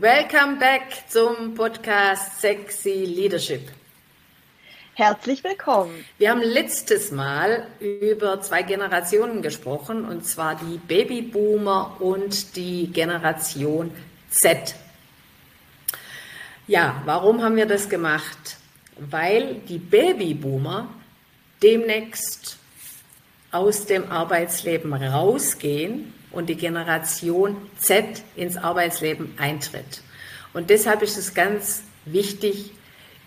Welcome back zum Podcast Sexy Leadership. Herzlich willkommen. Wir haben letztes Mal über zwei Generationen gesprochen, und zwar die Babyboomer und die Generation Z. Ja, warum haben wir das gemacht? Weil die Babyboomer demnächst aus dem Arbeitsleben rausgehen und die Generation Z ins Arbeitsleben eintritt. Und deshalb ist es ganz wichtig,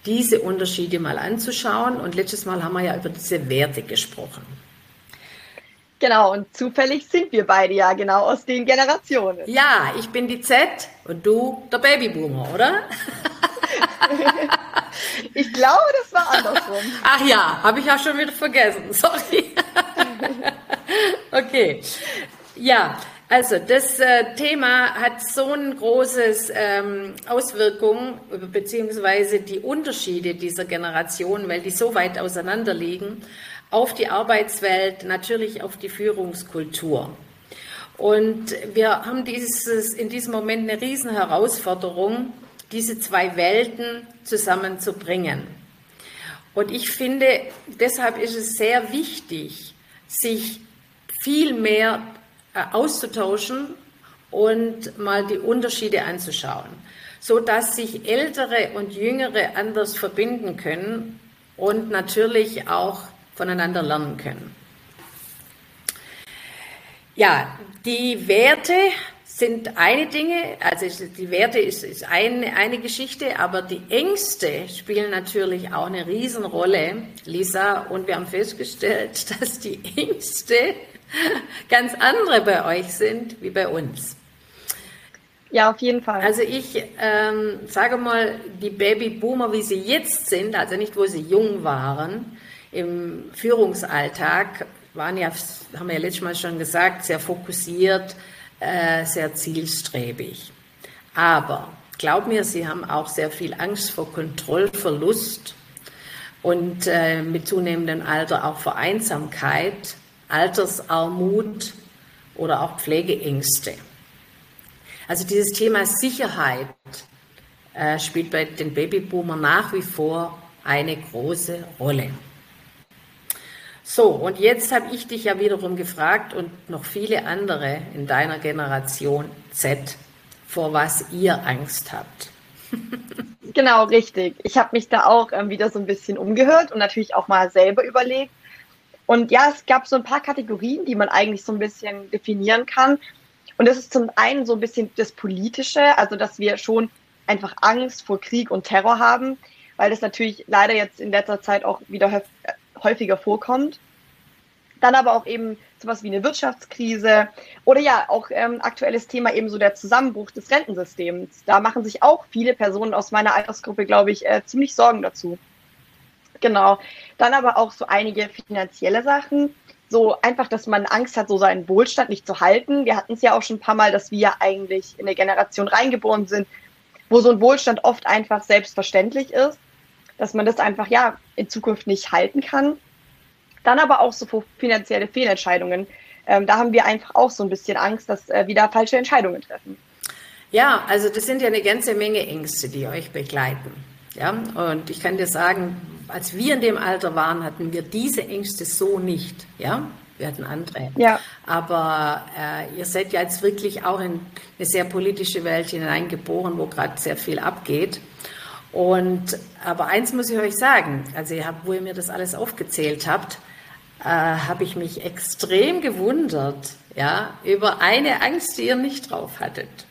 diese Unterschiede mal anzuschauen. Und letztes Mal haben wir ja über diese Werte gesprochen. Genau, und zufällig sind wir beide ja genau aus den Generationen. Ja, ich bin die Z und du der Babyboomer, oder? ich glaube, das war andersrum. Ach ja, habe ich ja schon wieder vergessen. Sorry. okay. Ja, also das äh, Thema hat so ein großes ähm, Auswirkung beziehungsweise die Unterschiede dieser Generation, weil die so weit auseinander liegen, auf die Arbeitswelt, natürlich auf die Führungskultur. Und wir haben dieses, in diesem Moment eine riesen Herausforderung, diese zwei Welten zusammenzubringen. Und ich finde, deshalb ist es sehr wichtig, sich viel mehr auszutauschen und mal die Unterschiede anzuschauen, so dass sich Ältere und Jüngere anders verbinden können und natürlich auch voneinander lernen können. Ja, die Werte sind eine Dinge, also die Werte ist, ist eine, eine Geschichte, aber die Ängste spielen natürlich auch eine Riesenrolle, Lisa, und wir haben festgestellt, dass die Ängste ganz andere bei euch sind wie bei uns. Ja, auf jeden Fall. Also ich ähm, sage mal, die Babyboomer, wie sie jetzt sind, also nicht wo sie jung waren, im Führungsalltag, waren ja, haben wir ja letztes Mal schon gesagt, sehr fokussiert, äh, sehr zielstrebig. Aber glaub mir, sie haben auch sehr viel Angst vor Kontrollverlust und äh, mit zunehmendem Alter auch vor Einsamkeit Altersarmut oder auch Pflegeängste. Also dieses Thema Sicherheit äh, spielt bei den Babyboomern nach wie vor eine große Rolle. So, und jetzt habe ich dich ja wiederum gefragt und noch viele andere in deiner Generation Z, vor was ihr Angst habt. genau, richtig. Ich habe mich da auch ähm, wieder so ein bisschen umgehört und natürlich auch mal selber überlegt, und ja, es gab so ein paar Kategorien, die man eigentlich so ein bisschen definieren kann. Und das ist zum einen so ein bisschen das Politische, also dass wir schon einfach Angst vor Krieg und Terror haben, weil das natürlich leider jetzt in letzter Zeit auch wieder häufiger vorkommt. Dann aber auch eben sowas wie eine Wirtschaftskrise oder ja auch ähm, aktuelles Thema eben so der Zusammenbruch des Rentensystems. Da machen sich auch viele Personen aus meiner Altersgruppe, glaube ich, äh, ziemlich Sorgen dazu. Genau. Dann aber auch so einige finanzielle Sachen. So einfach, dass man Angst hat, so seinen Wohlstand nicht zu halten. Wir hatten es ja auch schon ein paar Mal, dass wir eigentlich in eine Generation reingeboren sind, wo so ein Wohlstand oft einfach selbstverständlich ist, dass man das einfach ja in Zukunft nicht halten kann. Dann aber auch so finanzielle Fehlentscheidungen. Ähm, da haben wir einfach auch so ein bisschen Angst, dass äh, wir da falsche Entscheidungen treffen. Ja, also das sind ja eine ganze Menge Ängste, die euch begleiten. Ja, und ich kann dir sagen, als wir in dem Alter waren, hatten wir diese Ängste so nicht. Ja, wir hatten andere. Ja. Aber äh, ihr seid ja jetzt wirklich auch in eine sehr politische Welt hineingeboren, wo gerade sehr viel abgeht. Und aber eins muss ich euch sagen, also ihr habt, wo ihr mir das alles aufgezählt habt, äh, habe ich mich extrem gewundert, ja, über eine Angst, die ihr nicht drauf hattet.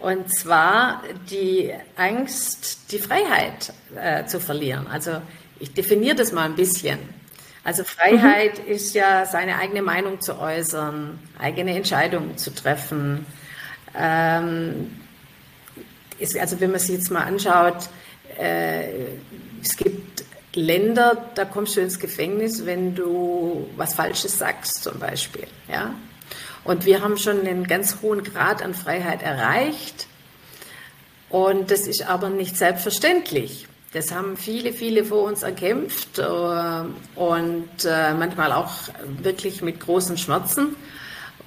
Und zwar die Angst, die Freiheit äh, zu verlieren. Also ich definiere das mal ein bisschen. Also Freiheit mhm. ist ja seine eigene Meinung zu äußern, eigene Entscheidungen zu treffen. Ähm, ist, also wenn man sich jetzt mal anschaut, äh, es gibt Länder, da kommst du ins Gefängnis, wenn du was Falsches sagst, zum Beispiel. Ja? Und wir haben schon einen ganz hohen Grad an Freiheit erreicht. Und das ist aber nicht selbstverständlich. Das haben viele, viele vor uns erkämpft äh, und äh, manchmal auch wirklich mit großen Schmerzen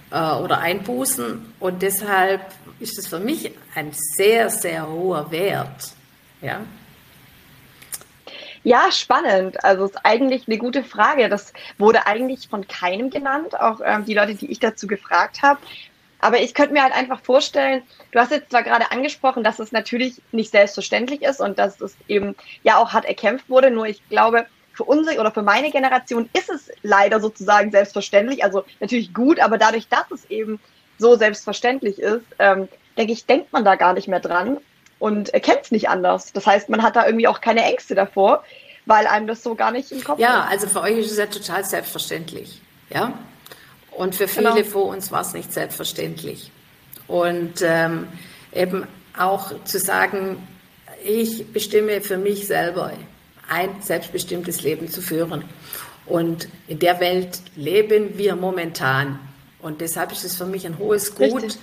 äh, oder Einbußen. Und deshalb ist es für mich ein sehr, sehr hoher Wert. Ja, ja, spannend. Also ist eigentlich eine gute Frage. Das wurde eigentlich von keinem genannt, auch ähm, die Leute, die ich dazu gefragt habe. Aber ich könnte mir halt einfach vorstellen, du hast jetzt zwar gerade angesprochen, dass es natürlich nicht selbstverständlich ist und dass es eben ja auch hart erkämpft wurde, nur ich glaube, für unsere oder für meine Generation ist es leider sozusagen selbstverständlich. Also natürlich gut, aber dadurch, dass es eben so selbstverständlich ist, ähm, denke ich, denkt man da gar nicht mehr dran und kennt es nicht anders. Das heißt, man hat da irgendwie auch keine Ängste davor, weil einem das so gar nicht im Kopf Ja, ist. also für euch ist es ja total selbstverständlich. Ja? Und für viele genau. vor uns war es nicht selbstverständlich. Und ähm, eben auch zu sagen, ich bestimme für mich selber ein selbstbestimmtes Leben zu führen. Und in der Welt leben wir momentan. Und deshalb ist es für mich ein hohes Gut. Richtig.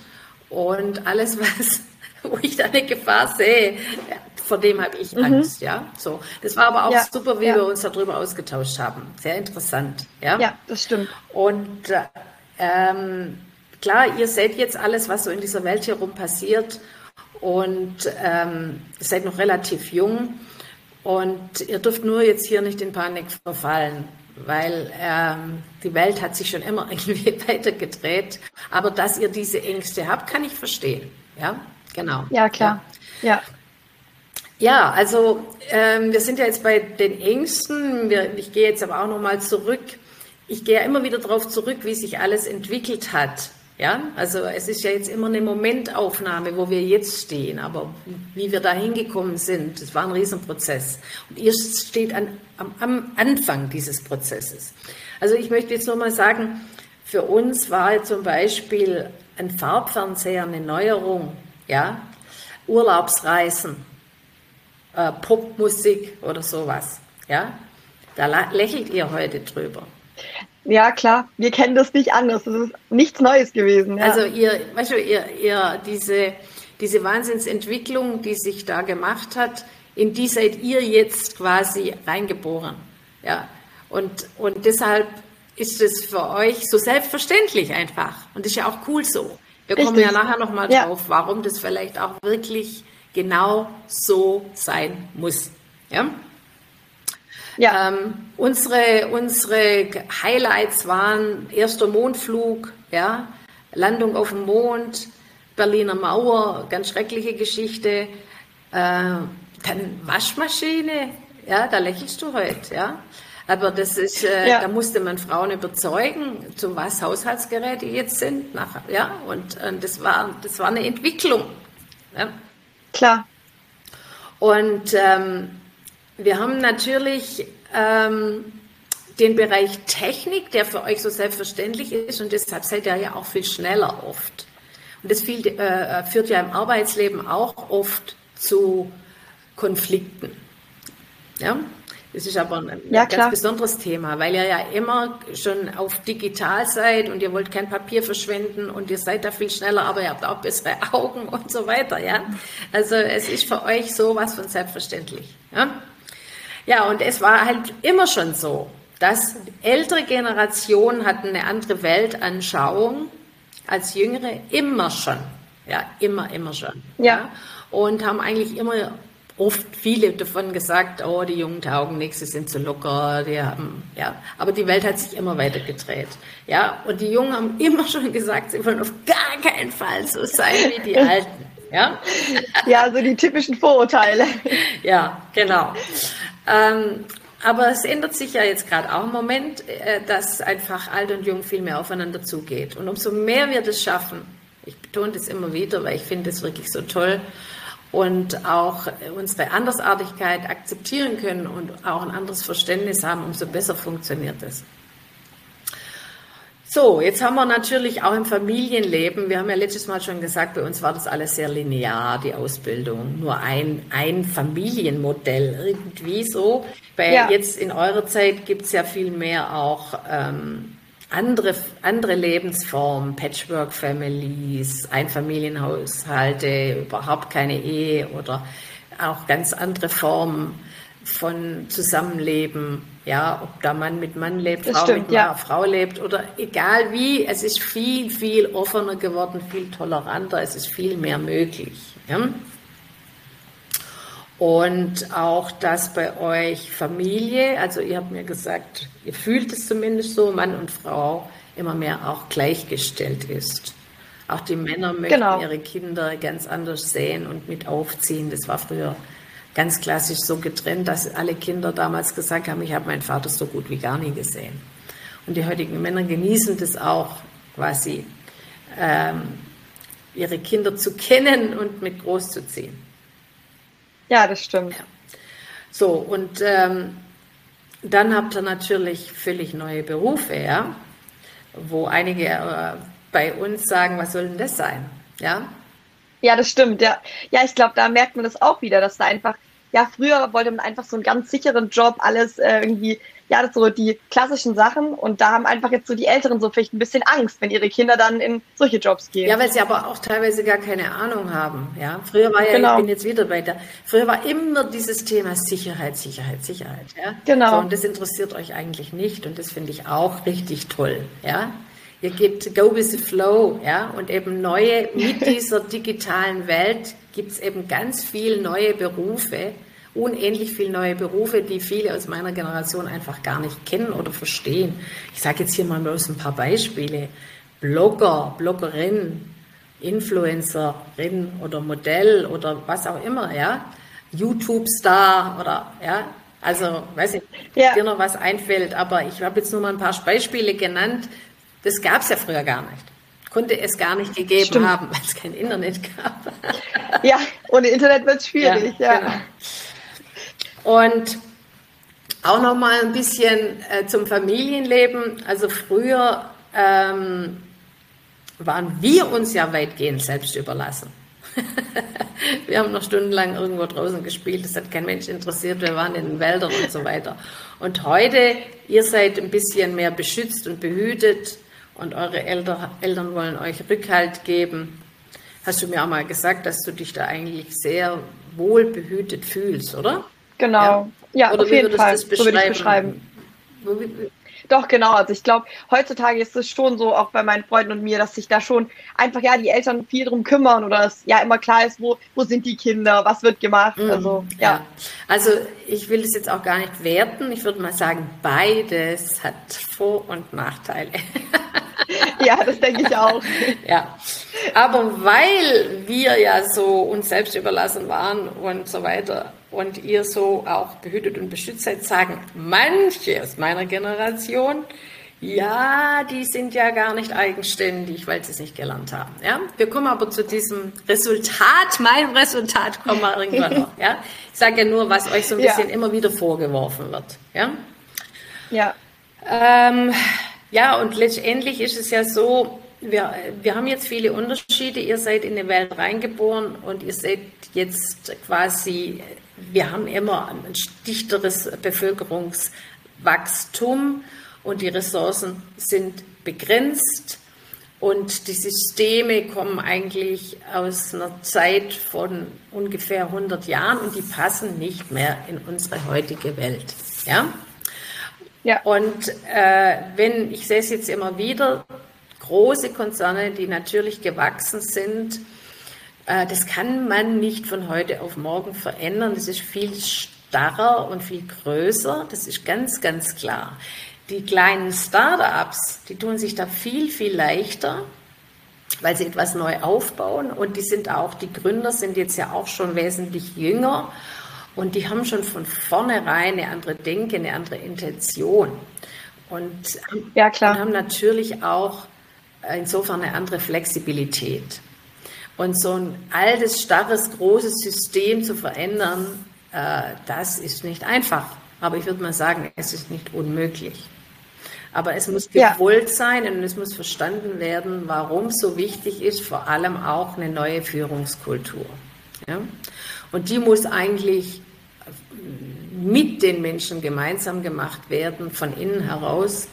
Und alles, was wo ich da eine Gefahr sehe, vor dem habe ich mhm. Angst, ja. So, das war aber auch ja, super, wie ja. wir uns darüber ausgetauscht haben. Sehr interessant, ja. Ja, das stimmt. Und äh, ähm, klar, ihr seht jetzt alles, was so in dieser Welt herum passiert und ähm, seid noch relativ jung und ihr dürft nur jetzt hier nicht in Panik verfallen weil ähm, die Welt hat sich schon immer irgendwie weitergedreht. Aber dass ihr diese Ängste habt, kann ich verstehen. Ja, Genau. Ja, klar. Ja. ja. Ja, also ähm, wir sind ja jetzt bei den Ängsten. Wir, ich gehe jetzt aber auch nochmal zurück. Ich gehe ja immer wieder darauf zurück, wie sich alles entwickelt hat. Ja, also es ist ja jetzt immer eine Momentaufnahme, wo wir jetzt stehen, aber wie wir da hingekommen sind, das war ein Riesenprozess. Und ihr steht an, am, am Anfang dieses Prozesses. Also ich möchte jetzt nur mal sagen, für uns war zum Beispiel ein Farbfernseher eine Neuerung ja, Urlaubsreisen, äh, Popmusik oder sowas, ja, da lächelt ihr heute drüber. Ja, klar, wir kennen das nicht anders. Das ist nichts Neues gewesen. Ja. Also ihr, weißt du, ihr, ihr, diese, diese Wahnsinnsentwicklung, die sich da gemacht hat, in die seid ihr jetzt quasi reingeboren. Ja. Und, und deshalb ist es für euch so selbstverständlich einfach. Und das ist ja auch cool so. Wir Richtig. kommen ja nachher nochmal ja. drauf, warum das vielleicht auch wirklich genau so sein muss. Ja? Ja. Ähm, unsere, unsere Highlights waren erster Mondflug, ja, Landung auf dem Mond, Berliner Mauer, ganz schreckliche Geschichte. Äh, dann Waschmaschine, ja, da lächelst du heute, ja. Aber das ist, äh, ja. da musste man Frauen überzeugen, zu was Haushaltsgeräte jetzt sind. Nach, ja, und, und das, war, das war eine Entwicklung. Ja. Klar. Und ähm, wir haben natürlich ähm, den Bereich Technik, der für euch so selbstverständlich ist und deshalb seid ihr ja auch viel schneller oft. Und das viel, äh, führt ja im Arbeitsleben auch oft zu Konflikten. Ja? Das ist aber ein ja, ganz klar. besonderes Thema, weil ihr ja immer schon auf digital seid und ihr wollt kein Papier verschwenden und ihr seid da viel schneller, aber ihr habt auch bessere Augen und so weiter, ja. Also es ist für euch sowas von selbstverständlich, ja. Ja, und es war halt immer schon so, dass ältere Generationen hatten eine andere Weltanschauung als jüngere, immer schon, ja, immer, immer schon, ja. ja und haben eigentlich immer oft viele davon gesagt, oh, die Jungen taugen nichts, sie sind zu locker, die haben, ja. Aber die Welt hat sich immer weiter gedreht. Ja, und die Jungen haben immer schon gesagt, sie wollen auf gar keinen Fall so sein wie die Alten. Ja, ja so die typischen Vorurteile. ja, genau. Ähm, aber es ändert sich ja jetzt gerade auch im Moment, äh, dass einfach alt und jung viel mehr aufeinander zugeht. Und umso mehr wir das schaffen, ich betone das immer wieder, weil ich finde es wirklich so toll, und auch unsere Andersartigkeit akzeptieren können und auch ein anderes Verständnis haben, umso besser funktioniert es. So, jetzt haben wir natürlich auch im Familienleben, wir haben ja letztes Mal schon gesagt, bei uns war das alles sehr linear, die Ausbildung. Nur ein, ein Familienmodell irgendwie so. Bei ja. jetzt in eurer Zeit gibt es ja viel mehr auch ähm, andere, andere Lebensformen, Patchwork-Families, Einfamilienhaushalte, überhaupt keine Ehe oder auch ganz andere Formen von Zusammenleben, ja, ob da Mann mit Mann lebt, das Frau stimmt, mit ja. Frau lebt oder egal wie, es ist viel, viel offener geworden, viel toleranter, es ist viel mehr möglich. Ja? Und auch, dass bei euch Familie, also ihr habt mir gesagt, ihr fühlt es zumindest so, Mann und Frau immer mehr auch gleichgestellt ist. Auch die Männer möchten genau. ihre Kinder ganz anders sehen und mit aufziehen. Das war früher ganz klassisch so getrennt, dass alle Kinder damals gesagt haben, ich habe meinen Vater so gut wie gar nie gesehen. Und die heutigen Männer genießen das auch quasi, ähm, ihre Kinder zu kennen und mit großzuziehen. Ja, das stimmt. Ja. So, und ähm, dann habt ihr natürlich völlig neue Berufe, ja, wo einige äh, bei uns sagen, was soll denn das sein? Ja, ja, das stimmt. Ja, ja ich glaube, da merkt man das auch wieder, dass da einfach, ja, früher wollte man einfach so einen ganz sicheren Job, alles äh, irgendwie, ja, das so die klassischen Sachen. Und da haben einfach jetzt so die Älteren so vielleicht ein bisschen Angst, wenn ihre Kinder dann in solche Jobs gehen. Ja, weil sie aber auch teilweise gar keine Ahnung haben. Ja, früher war ja, genau. ich bin jetzt wieder bei der, früher war immer dieses Thema Sicherheit, Sicherheit, Sicherheit. Ja, genau. So, und das interessiert euch eigentlich nicht. Und das finde ich auch richtig toll. Ja, Ihr gebt Go with the Flow, ja, und eben neue, mit dieser digitalen Welt gibt es eben ganz viele neue Berufe, unendlich viele neue Berufe, die viele aus meiner Generation einfach gar nicht kennen oder verstehen. Ich sage jetzt hier mal bloß ein paar Beispiele. Blogger, Bloggerin, Influencerin oder Modell oder was auch immer, ja. YouTube-Star oder, ja. Also, weiß ich, ja. dir noch was einfällt, aber ich habe jetzt nur mal ein paar Beispiele genannt, das gab es ja früher gar nicht. Konnte es gar nicht gegeben Stimmt. haben, weil es kein Internet gab. Ja, ohne Internet wird es schwierig, ja. ja. Genau. Und auch noch mal ein bisschen äh, zum Familienleben. Also früher ähm, waren wir uns ja weitgehend selbst überlassen. wir haben noch stundenlang irgendwo draußen gespielt, das hat kein Mensch interessiert, wir waren in den Wäldern und so weiter. Und heute, ihr seid ein bisschen mehr beschützt und behütet und eure Eltern, Eltern wollen euch Rückhalt geben. Hast du mir auch mal gesagt, dass du dich da eigentlich sehr wohl behütet fühlst, oder? Genau. Ja, ja oder auf jeden Fall. Das beschreiben? So würde ich beschreiben. Doch, genau. Also ich glaube, heutzutage ist es schon so, auch bei meinen Freunden und mir, dass sich da schon einfach ja die Eltern viel drum kümmern oder es ja immer klar ist, wo, wo sind die Kinder, was wird gemacht. Mhm. Also ja. ja. Also ich will das jetzt auch gar nicht werten. Ich würde mal sagen, beides hat Vor- und Nachteile. ja, das denke ich auch. ja. Aber weil wir ja so uns selbst überlassen waren und so weiter und ihr so auch behütet und beschützt seid, sagen manche aus meiner Generation, ja, die sind ja gar nicht eigenständig, weil sie es nicht gelernt haben. Ja? Wir kommen aber zu diesem Resultat, meinem Resultat kommen wir irgendwann noch. Ja? Ich sage ja nur, was euch so ein bisschen ja. immer wieder vorgeworfen wird. Ja. Ja. Ähm, ja, und letztendlich ist es ja so, wir, wir haben jetzt viele Unterschiede. Ihr seid in die Welt reingeboren und ihr seid jetzt quasi, wir haben immer ein dichteres Bevölkerungswachstum und die Ressourcen sind begrenzt. Und die Systeme kommen eigentlich aus einer Zeit von ungefähr 100 Jahren und die passen nicht mehr in unsere heutige Welt. Ja? Ja. Und äh, wenn, ich sehe es jetzt immer wieder, große Konzerne, die natürlich gewachsen sind, äh, das kann man nicht von heute auf morgen verändern. Das ist viel starrer und viel größer. Das ist ganz, ganz klar. Die kleinen Startups, die tun sich da viel, viel leichter, weil sie etwas neu aufbauen und die sind auch, die Gründer sind jetzt ja auch schon wesentlich jünger und die haben schon von vornherein eine andere Denke, eine andere Intention. Und ja, klar. haben natürlich auch insofern eine andere Flexibilität. Und so ein altes, starres, großes System zu verändern, äh, das ist nicht einfach. Aber ich würde mal sagen, es ist nicht unmöglich. Aber es muss gewollt ja. sein und es muss verstanden werden, warum es so wichtig ist, vor allem auch eine neue Führungskultur. Ja? Und die muss eigentlich mit den Menschen gemeinsam gemacht werden, von innen heraus.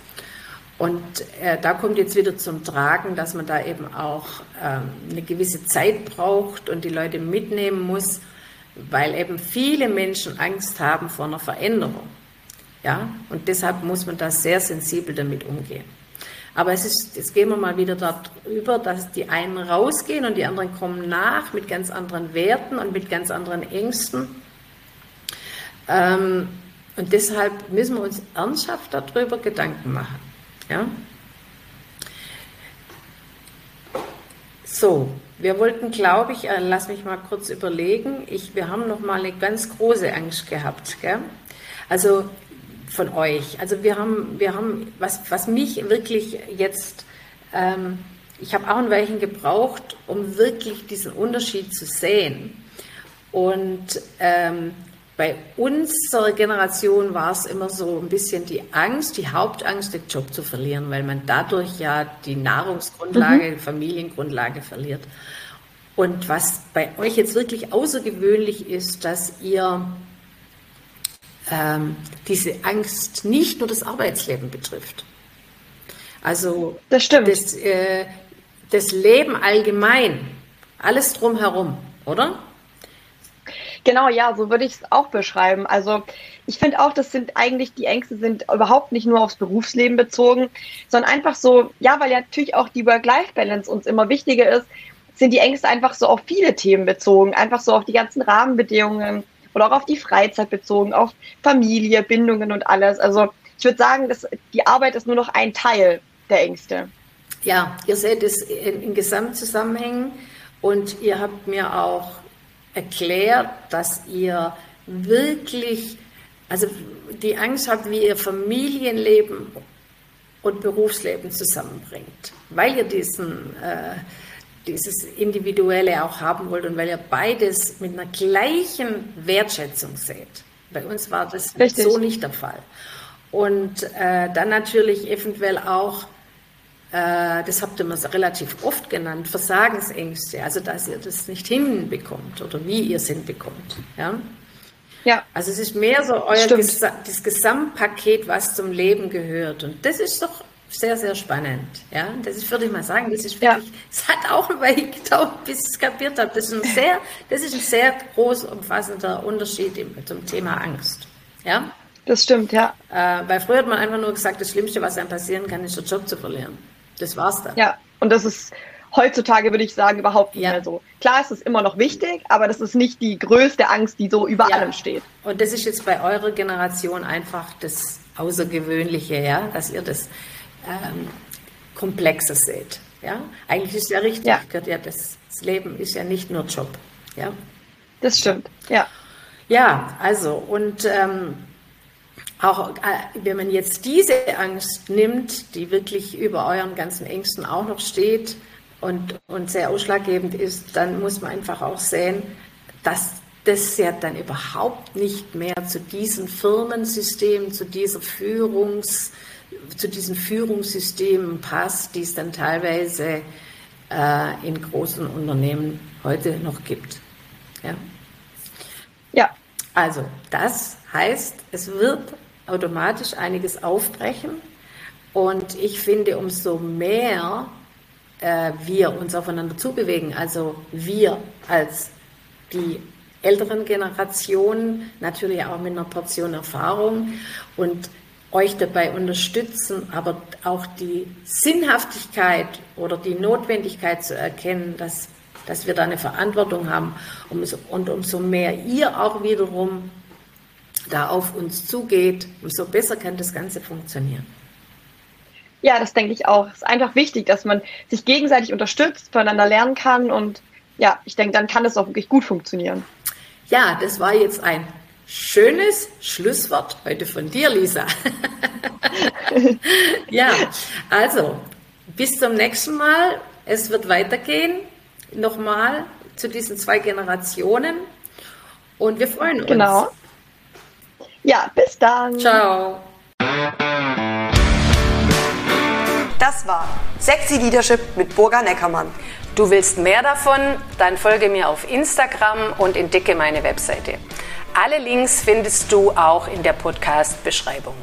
Und äh, da kommt jetzt wieder zum Tragen, dass man da eben auch ähm, eine gewisse Zeit braucht und die Leute mitnehmen muss, weil eben viele Menschen Angst haben vor einer Veränderung. Ja, und deshalb muss man da sehr sensibel damit umgehen. Aber es ist, jetzt gehen wir mal wieder darüber, dass die einen rausgehen und die anderen kommen nach mit ganz anderen Werten und mit ganz anderen Ängsten. Ähm, und deshalb müssen wir uns ernsthaft darüber Gedanken machen. Ja? So, wir wollten, glaube ich, äh, lass mich mal kurz überlegen, ich, wir haben noch mal eine ganz große Angst gehabt. Gell? Also von euch. Also wir haben, wir haben was, was mich wirklich jetzt, ähm, ich habe auch ein Weilchen gebraucht, um wirklich diesen Unterschied zu sehen. Und ähm, bei unserer Generation war es immer so ein bisschen die Angst, die Hauptangst, den Job zu verlieren, weil man dadurch ja die Nahrungsgrundlage, mhm. die Familiengrundlage verliert. Und was bei euch jetzt wirklich außergewöhnlich ist, dass ihr ähm, diese Angst nicht nur das Arbeitsleben betrifft. Also das, stimmt. Das, äh, das Leben allgemein, alles drumherum, oder? Genau, ja, so würde ich es auch beschreiben. Also ich finde auch, das sind eigentlich, die Ängste sind überhaupt nicht nur aufs Berufsleben bezogen, sondern einfach so, ja, weil ja natürlich auch die Work-Life-Balance uns immer wichtiger ist, sind die Ängste einfach so auf viele Themen bezogen, einfach so auf die ganzen Rahmenbedingungen oder auch auf die Freizeit bezogen, auf Familie, Bindungen und alles. Also ich würde sagen, dass die Arbeit ist nur noch ein Teil der Ängste. Ja, ihr seht es in, in Gesamtzusammenhängen und ihr habt mir auch erklärt, dass ihr wirklich, also die Angst habt, wie ihr Familienleben und Berufsleben zusammenbringt, weil ihr diesen, äh, dieses Individuelle auch haben wollt und weil ihr beides mit einer gleichen Wertschätzung seht. Bei uns war das Richtig. so nicht der Fall. Und äh, dann natürlich eventuell auch das habt ihr mir relativ oft genannt, Versagensängste, also dass ihr das nicht hinbekommt oder wie ihr es hinbekommt. Ja? Ja. Also es ist mehr so euer Ges das Gesamtpaket, was zum Leben gehört. Und das ist doch sehr, sehr spannend. Ja, das ist, würde ich mal sagen, das ist wirklich, es hat auch eine Weile gedauert, bis ich es kapiert habe. Das ist ein sehr, das ist ein sehr groß umfassender Unterschied zum Thema Angst. Ja. Das stimmt, ja. Äh, weil früher hat man einfach nur gesagt, das Schlimmste, was einem passieren kann, ist, den Job zu verlieren. Das war's dann. Ja, und das ist heutzutage, würde ich sagen, überhaupt nicht ja. mehr so. Klar, es ist immer noch wichtig, aber das ist nicht die größte Angst, die so über ja. allem steht. Und das ist jetzt bei eurer Generation einfach das Außergewöhnliche, ja, dass ihr das ähm, komplexer seht. Ja? Eigentlich ist ja richtig, ja. ja das, das Leben ist ja nicht nur Job. Ja? Das stimmt, ja. Ja, also und ähm, auch äh, wenn man jetzt diese Angst nimmt, die wirklich über euren ganzen Ängsten auch noch steht und, und sehr ausschlaggebend ist, dann muss man einfach auch sehen, dass das ja dann überhaupt nicht mehr zu diesem Firmensystem, zu dieser Führungs, zu diesen Führungssystemen passt, die es dann teilweise äh, in großen Unternehmen heute noch gibt. Ja. ja. Also das heißt, es wird automatisch einiges aufbrechen. Und ich finde, umso mehr äh, wir uns aufeinander zubewegen, also wir als die älteren Generationen, natürlich auch mit einer Portion Erfahrung und euch dabei unterstützen, aber auch die Sinnhaftigkeit oder die Notwendigkeit zu erkennen, dass, dass wir da eine Verantwortung haben und umso mehr ihr auch wiederum da auf uns zugeht, umso besser kann das Ganze funktionieren. Ja, das denke ich auch. Es ist einfach wichtig, dass man sich gegenseitig unterstützt, voneinander lernen kann und ja, ich denke, dann kann es auch wirklich gut funktionieren. Ja, das war jetzt ein schönes Schlusswort heute von dir, Lisa. ja, also bis zum nächsten Mal. Es wird weitergehen. Nochmal zu diesen zwei Generationen. Und wir freuen uns. Genau. Ja, bis dann. Ciao. Das war Sexy Leadership mit Burga Neckermann. Du willst mehr davon? Dann folge mir auf Instagram und entdecke meine Webseite. Alle Links findest du auch in der Podcast-Beschreibung.